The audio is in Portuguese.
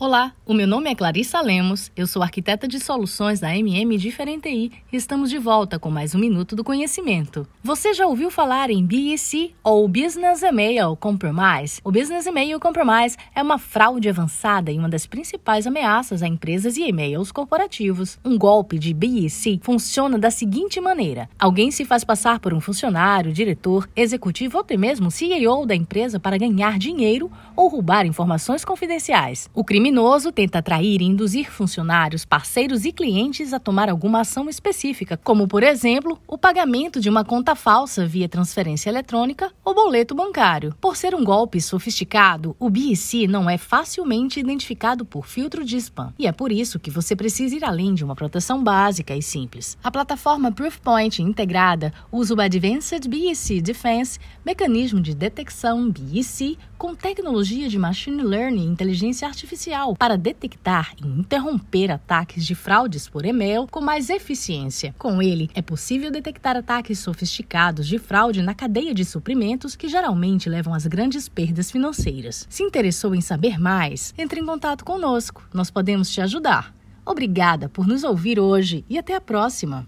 Olá, o meu nome é Clarissa Lemos, eu sou arquiteta de soluções da MM Diferente e estamos de volta com mais um Minuto do Conhecimento. Você já ouviu falar em BEC ou Business Email Compromise? O Business Email Compromise é uma fraude avançada e uma das principais ameaças a empresas e e-mails corporativos. Um golpe de BEC funciona da seguinte maneira: alguém se faz passar por um funcionário, diretor, executivo ou até mesmo CEO da empresa para ganhar dinheiro ou roubar informações confidenciais. O crime criminoso tenta atrair e induzir funcionários, parceiros e clientes a tomar alguma ação específica, como, por exemplo, o pagamento de uma conta falsa via transferência eletrônica ou boleto bancário. Por ser um golpe sofisticado, o BEC não é facilmente identificado por filtro de spam. E é por isso que você precisa ir além de uma proteção básica e simples. A plataforma Proofpoint integrada usa o Advanced BEC Defense, mecanismo de detecção BEC com tecnologia de machine learning e inteligência para detectar e interromper ataques de fraudes por e-mail com mais eficiência. Com ele, é possível detectar ataques sofisticados de fraude na cadeia de suprimentos que geralmente levam às grandes perdas financeiras. Se interessou em saber mais, entre em contato conosco. Nós podemos te ajudar. Obrigada por nos ouvir hoje e até a próxima!